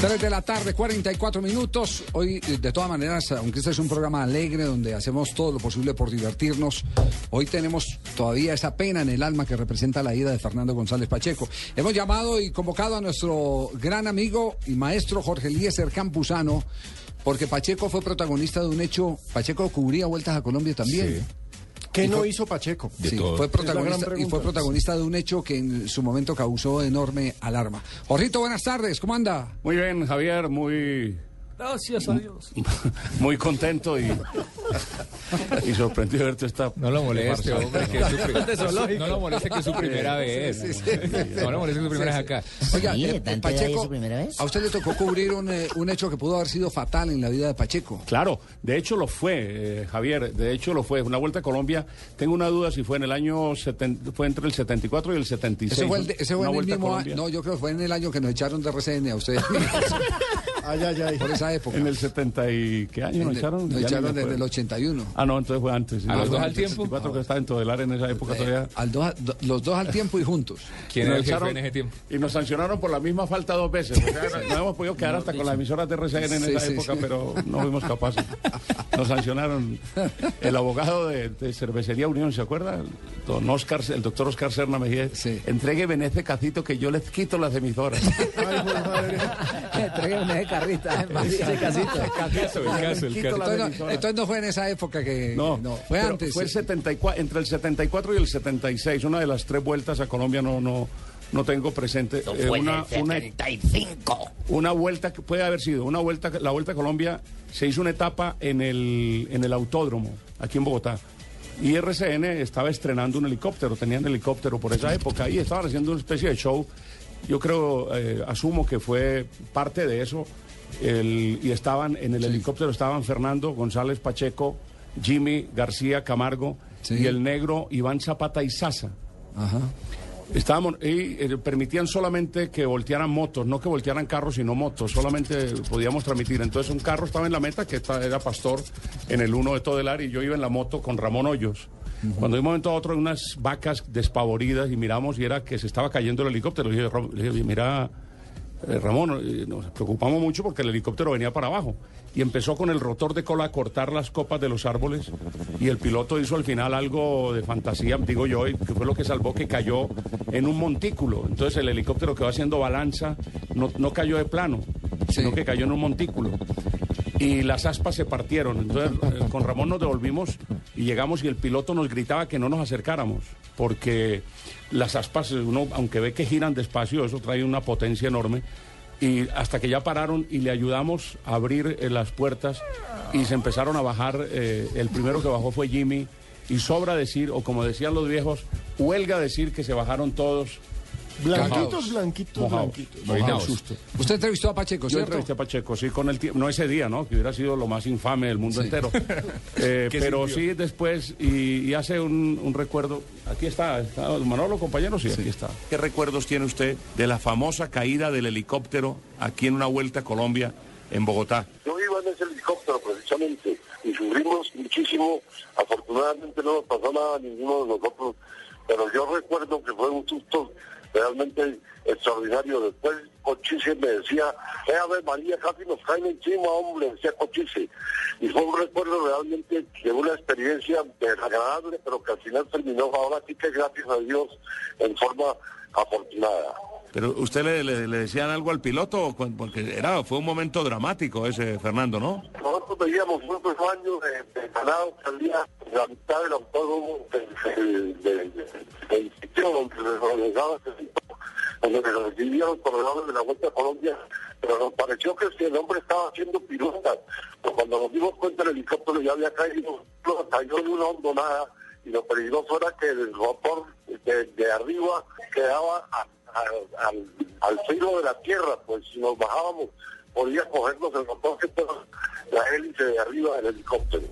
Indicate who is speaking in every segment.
Speaker 1: 3 de la tarde, 44 minutos. Hoy, eh, de todas maneras, aunque este es un programa alegre donde hacemos todo lo posible por divertirnos, hoy tenemos todavía esa pena en el alma que representa la ida de Fernando González Pacheco. Hemos llamado y convocado a nuestro gran amigo y maestro Jorge Eliezer Campuzano, porque Pacheco fue protagonista de un hecho. Pacheco cubría vueltas a Colombia también.
Speaker 2: ¿Qué
Speaker 1: Y
Speaker 2: no
Speaker 1: fue-
Speaker 2: hizo Pacheco?
Speaker 1: Sí, fue protagonista, y fue protagonista de un hecho que en su momento causó enorme alarma. Jorrito, buenas tardes, ¿cómo anda?
Speaker 3: Muy bien, Javier, muy,
Speaker 4: Gracias a Dios.
Speaker 3: muy contento y, y sorprendido de verte esta.
Speaker 5: No lo moleste, hombre, que es su pri-. No lo moleste que es su primera vez. No lo moleste que su primera vez acá.
Speaker 1: Oiga,
Speaker 6: Sí,
Speaker 1: eh,
Speaker 6: de tanto era
Speaker 1: Pacheco,
Speaker 6: su primera vez.
Speaker 1: a usted le tocó cubrir un, eh, un hecho que pudo haber sido fatal en la vida de Pacheco.
Speaker 3: Claro, de hecho lo fue, eh, Javier, de hecho lo fue. Una vuelta a Colombia, tengo una duda si fue en el año, seten- fue entre el 74 y el 76.
Speaker 1: Ese fue, el de- ese fue
Speaker 3: Una
Speaker 1: en el
Speaker 3: vuelta a
Speaker 1: mismo
Speaker 3: Colombia.
Speaker 1: año. No, yo creo que fue en el año que nos echaron de RCN a ustedes.
Speaker 2: Ay, ay, ay.
Speaker 1: por esa época.
Speaker 3: En el 70 y... ¿Qué año nos echaron?
Speaker 1: nos echaron desde el
Speaker 3: acuerdo.
Speaker 1: 81.
Speaker 3: Ah, no, entonces fue antes.
Speaker 5: ¿A los
Speaker 3: No,
Speaker 5: dos al tiempo?
Speaker 3: 74 que estaba en Todelar en esa época todavía.
Speaker 1: Eh, al dos a- do- los dos al tiempo y juntos.
Speaker 5: ¿Quién
Speaker 3: Y
Speaker 5: era
Speaker 3: nos
Speaker 5: el jefe en ese tiempo?
Speaker 3: Y nos sancionaron por la misma falta dos veces. O sea, no hemos podido quedar hasta con las emisoras de RCN en esa época, pero no fuimos capaces. Nos sancionaron. El abogado de, de Cervecería Unión, ¿se acuerda? Don Oscar, el doctor Oscar Serna Mejía.
Speaker 1: Sí.
Speaker 3: Entregue ese cacito que yo les quito las emisoras.
Speaker 2: Ay.
Speaker 4: Tráigame ese carrita, ese casito.
Speaker 5: El caso, el caso, el
Speaker 1: Entonces no,
Speaker 3: emisora.
Speaker 1: entonces no fue en esa época que.
Speaker 3: No,
Speaker 1: fue antes.
Speaker 3: Fue el 74, entre el 74 y el 76, una de las tres vueltas a Colombia no, no, no tengo presente.
Speaker 6: Eso
Speaker 3: Eh,
Speaker 6: fue
Speaker 3: una,
Speaker 6: en el
Speaker 3: una,
Speaker 6: 75.
Speaker 3: una vuelta que puede haber sido una vuelta la vuelta a Colombia se hizo una etapa en el en el autódromo aquí en Bogotá y RCN estaba estrenando un helicóptero tenían helicóptero por esa época y estaban haciendo una especie de show yo creo eh, asumo que fue parte de eso el- y estaban en el helicóptero estaban Fernando González Pacheco Jimmy García Camargo
Speaker 1: Sí.
Speaker 3: y el negro Iván Zapata y Sasa
Speaker 1: Ajá.
Speaker 3: Estábamos, y eh, permitían solamente que voltearan motos, no que voltearan carros, sino motos, solamente podíamos transmitir. Entonces un carro estaba en la meta, que esta- era Pastor, en el 1 de Todelar, y yo iba en la moto con Ramón Hoyos. Cuando de un momento a otro unas vacas despavoridas y miramos y era que se estaba cayendo el helicóptero. Dije, Ram- le dije, mira, eh, Ramón, eh, nos preocupamos mucho porque el helicóptero venía para abajo y empezó con el rotor de cola a cortar las copas de los árboles y el piloto hizo al final algo de fantasía, digo yo, y que fue lo que salvó que cayó en un montículo. Entonces el helicóptero quedó haciendo balanza, no, no cayó de plano, sino
Speaker 1: Sí.
Speaker 3: que cayó en un montículo. Y las aspas se partieron. Entonces eh, con Ramón nos devolvimos y llegamos y el piloto nos gritaba que no nos acercáramos, porque las aspas, uno, aunque ve que giran despacio, eso trae una potencia enorme. Y hasta que ya pararon y le ayudamos a abrir eh, las puertas y se empezaron a bajar. eh, el primero que bajó fue Jimmy. Y sobra decir, o como decían los viejos, huelga decir que se bajaron todos
Speaker 2: Blanquitos, blanquitos, blanquitos.
Speaker 3: Mojados. susto.
Speaker 1: Usted entrevistó a Pacheco,
Speaker 3: Yo
Speaker 1: ¿cierto?
Speaker 3: entrevisté a Pacheco, sí, con el tiempo, no ese día, ¿no? Que hubiera sido lo más infame del mundo
Speaker 1: Sí.
Speaker 3: entero. Eh,
Speaker 5: ¿Qué
Speaker 3: pero
Speaker 5: sintió?
Speaker 3: sí después, y, y hace un, un recuerdo, aquí está, está Manolo, compañero, sí, aquí está.
Speaker 7: ¿Qué recuerdos tiene usted de la famosa caída del helicóptero aquí en una vuelta a Colombia en Bogotá?
Speaker 8: Yo iba en ese helicóptero precisamente y sufrimos muchísimo. Afortunadamente no nos pasó nada a ninguno de nosotros, pero yo recuerdo que fue un susto realmente extraordinario. Después Cochise me decía, eh, a ver María, casi nos caen encima, hombre, decía Cochise. Y fue un recuerdo realmente de una experiencia desagradable, pero que al final terminó ahora sí que gracias a Dios en forma afortunada.
Speaker 7: Pero usted le, le- decían algo al piloto, porque era, fue un momento dramático ese, Fernando, ¿no?
Speaker 8: Nosotros veíamos muchos años de, de ganado salía la mitad del autódromo de, sitio donde se realizaba ese donde se los corredores de la Vuelta a Colombia, pero nos pareció que el hombre estaba haciendo piruetas. Pero cuando nos dimos cuenta el helicóptero ya había caído, cayó en una hondonada y lo peligroso era que el rotor de, arriba quedaba a- al, al filo de la tierra, pues si nos bajábamos podía cogernos el rotor que la hélice de arriba del helicóptero.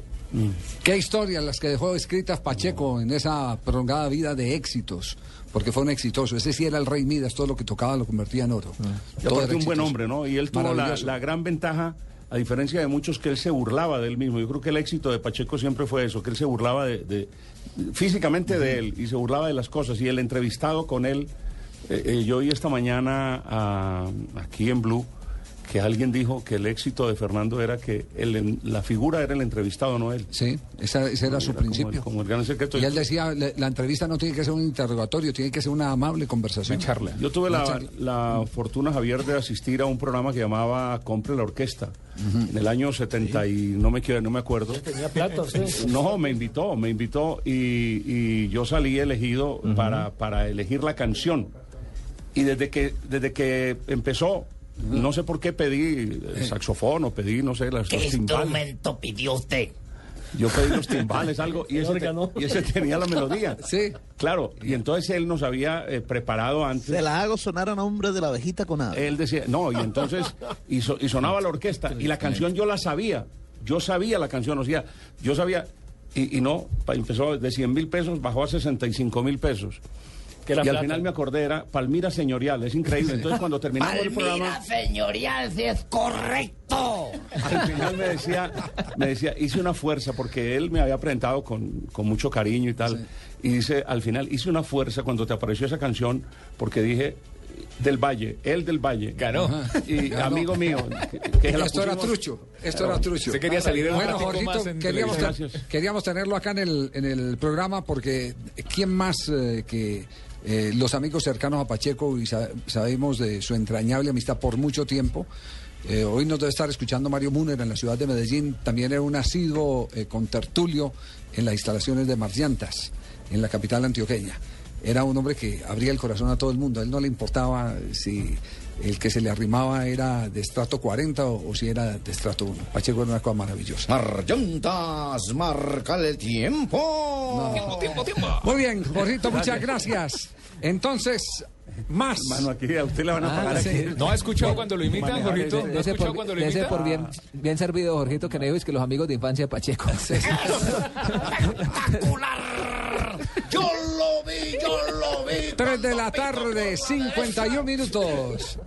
Speaker 1: ¿Qué historias las que dejó escritas Pacheco en esa prolongada vida de éxitos? Porque fue un exitoso. Ese sí era el rey Midas, todo lo que tocaba lo convertía en oro.
Speaker 3: Y
Speaker 1: Todo
Speaker 3: aparte un buen hombre, ¿no? Y él tuvo la, la gran ventaja, a diferencia de muchos, que él se burlaba de él mismo. Yo creo que el éxito de Pacheco siempre fue eso, que él se burlaba de, de- físicamente de él y se burlaba de las cosas. Y el entrevistado con él, eh, eh, yo oí esta mañana ah, aquí en Blue que alguien dijo que el éxito de Fernando era que el- la figura era el entrevistado, no él.
Speaker 1: Sí, esa- ese era su
Speaker 3: Era como el-
Speaker 1: principio.
Speaker 3: Como el gran secreto.
Speaker 1: Y él decía, le- la entrevista no tiene que ser un interrogatorio, tiene que ser una amable conversación.
Speaker 5: Una charla.
Speaker 3: Yo tuve la,
Speaker 1: charla.
Speaker 3: la fortuna, Javier, de asistir a un programa que llamaba Compre la Orquesta. En el año 70 y no me, quiero- no me acuerdo.
Speaker 4: Tenía platos, sí.
Speaker 3: No, me invitó, me invitó y, y yo salí elegido para, para elegir la canción. Y desde que, desde que empezó, no sé por qué pedí el saxofón o pedí, no sé, las,
Speaker 6: ¿Qué
Speaker 3: los timbales.
Speaker 6: instrumento pidió usted?
Speaker 3: Yo pedí los timbales, algo, y ese, te- y ese tenía la melodía.
Speaker 1: Sí.
Speaker 3: Claro, y entonces él nos había eh, preparado antes.
Speaker 9: Se la hago sonar a nombre de la abejita con nada.
Speaker 3: Él decía, no, y entonces, y, so- y sonaba la orquesta, y la canción yo la sabía, yo sabía la canción, o sea, yo sabía, y, y no, empezó de 100 mil pesos, bajó a 65 mil pesos.
Speaker 4: Que
Speaker 3: y al final me acordé, era Palmira Señorial, es increíble. Entonces cuando terminamos el
Speaker 6: Palmira
Speaker 3: programa,
Speaker 6: señorial, si es correcto.
Speaker 3: al final me decía, me decía, hice una fuerza, porque él me había presentado con, con mucho cariño y tal. Y dice, al final, hice una fuerza cuando te apareció esa canción, porque dije, del Valle, él del Valle.
Speaker 5: Ganó.
Speaker 3: Y
Speaker 1: Ganó.
Speaker 3: amigo mío, que, que se
Speaker 1: Esto era trucho, esto era trucho.
Speaker 5: Usted quería salir
Speaker 1: Bueno, Jorgito, queríamos.
Speaker 3: Gracias.
Speaker 1: queríamos tenerlo acá en el, en el programa porque ¿quién más eh, que eh, los amigos cercanos a Pacheco y sa- sabemos de su entrañable amistad por mucho tiempo? Eh, hoy nos debe estar escuchando Mario Múner en la ciudad de Medellín. También era un asiduo eh, contertulio en las instalaciones de Marciantas, en la capital antioqueña. Era un hombre que abría el corazón a todo el mundo. A él no le importaba si el que se le arrimaba era de estrato 40 o, o si era de estrato 1. Pacheco era una cosa maravillosa.
Speaker 9: Marllantas, marca el tiempo.
Speaker 1: Muy bien, Jorgito, muchas gracias. Entonces, más.
Speaker 3: Mano, aquí a usted le van a
Speaker 4: Ah,
Speaker 3: pagar
Speaker 4: sí.
Speaker 3: aquí.
Speaker 5: ¿No ha escuchado cuando lo imitan, Jorgito?
Speaker 3: ese-
Speaker 5: ¿No ha
Speaker 4: Ese
Speaker 5: escuchado
Speaker 4: por,
Speaker 5: cuando lo
Speaker 4: ese
Speaker 5: imitan?
Speaker 4: por bien, bien servido, Jorgito, que no dijo es que los amigos de infancia de Pacheco.
Speaker 6: ¡Espectacular! Yo
Speaker 1: 3 de la tarde, 51 minutos.